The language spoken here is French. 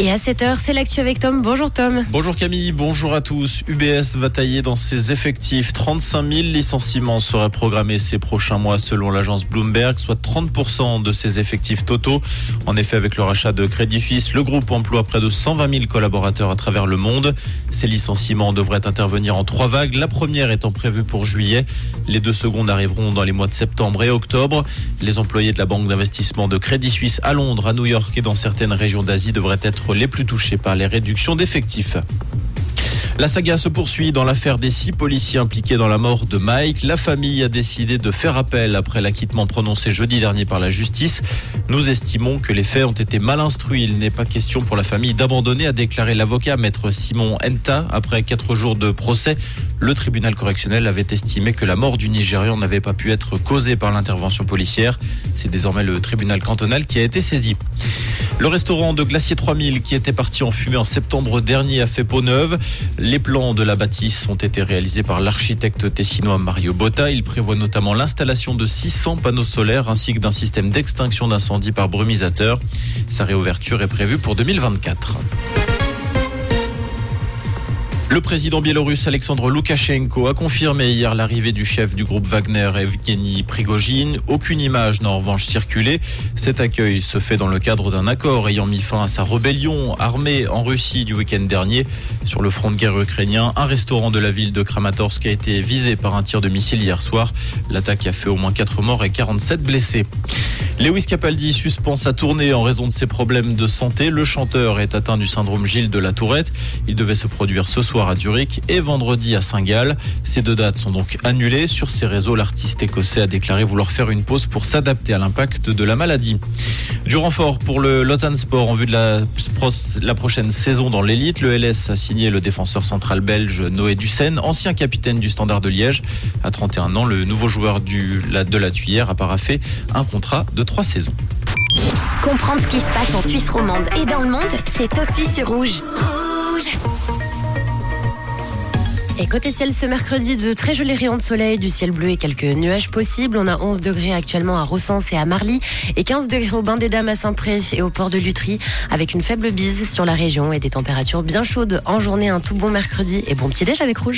Et à 7h, c'est l'actu avec Tom. Bonjour Tom. Bonjour Camille, bonjour à tous. UBS va tailler dans ses effectifs. 35 000 licenciements seraient programmés ces prochains mois selon l'agence Bloomberg, soit 30% de ses effectifs totaux. En effet, avec le rachat de Crédit Suisse, le groupe emploie près de 120 000 collaborateurs à travers le monde. Ces licenciements devraient intervenir en trois vagues, la première étant prévue pour juillet. Les deux secondes arriveront dans les mois de septembre et octobre. Les employés de la banque d'investissement de Crédit Suisse à Londres, à New York et dans certaines régions d'Asie devraient être les plus touchés par les réductions d'effectifs. La saga se poursuit dans l'affaire des six policiers impliqués dans la mort de Mike. La famille a décidé de faire appel après l'acquittement prononcé jeudi dernier par la justice. Nous estimons que les faits ont été mal instruits. Il n'est pas question pour la famille d'abandonner, a déclaré l'avocat maître Simon Enta après quatre jours de procès. Le tribunal correctionnel avait estimé que la mort du Nigérian n'avait pas pu être causée par l'intervention policière. C'est désormais le tribunal cantonal qui a été saisi. Le restaurant de Glacier 3000 qui était parti en fumée en septembre dernier a fait peau neuve. Les plans de la bâtisse ont été réalisés par l'architecte tessinois Mario Botta. Il prévoit notamment l'installation de 600 panneaux solaires ainsi que d'un système d'extinction d'incendie par brumisateur. Sa réouverture est prévue pour 2024. Le président biélorusse Alexandre Loukachenko a confirmé hier l'arrivée du chef du groupe Wagner, Evgeny Prigogine. Aucune image n'a en revanche circulé. Cet accueil se fait dans le cadre d'un accord ayant mis fin à sa rébellion armée en Russie du week-end dernier. Sur le front de guerre ukrainien, un restaurant de la ville de Kramatorsk a été visé par un tir de missile hier soir. L'attaque a fait au moins 4 morts et 47 blessés. Lewis Capaldi suspend sa tournée en raison de ses problèmes de santé. Le chanteur est atteint du syndrome Gilles de la Tourette. Il devait se produire ce soir à Zurich et vendredi à Saint-Gall. Ces deux dates sont donc annulées. Sur ses réseaux, l'artiste écossais a déclaré vouloir faire une pause pour s'adapter à l'impact de la maladie. Du renfort pour le Lausanne Sport en vue de la, prochaine saison dans l'élite. Le LS a signé le défenseur central belge Noé Dussen, ancien capitaine du Standard de Liège. À 31 ans, le nouveau joueur de la Tuyère a paraffé un contrat de trois saisons. Comprendre ce qui se passe en Suisse romande et dans le monde, c'est aussi sur Rouge. Rouge et côté ciel, ce mercredi, de très jolis rayons de soleil, du ciel bleu et quelques nuages possibles. On a 11 degrés actuellement à Rossens et à Marly et 15 degrés au Bain des Dames à Saint-Pré et au port de Lutry avec une faible bise sur la région et des températures bien chaudes en journée. Un tout bon mercredi et bon petit déj avec Rouge.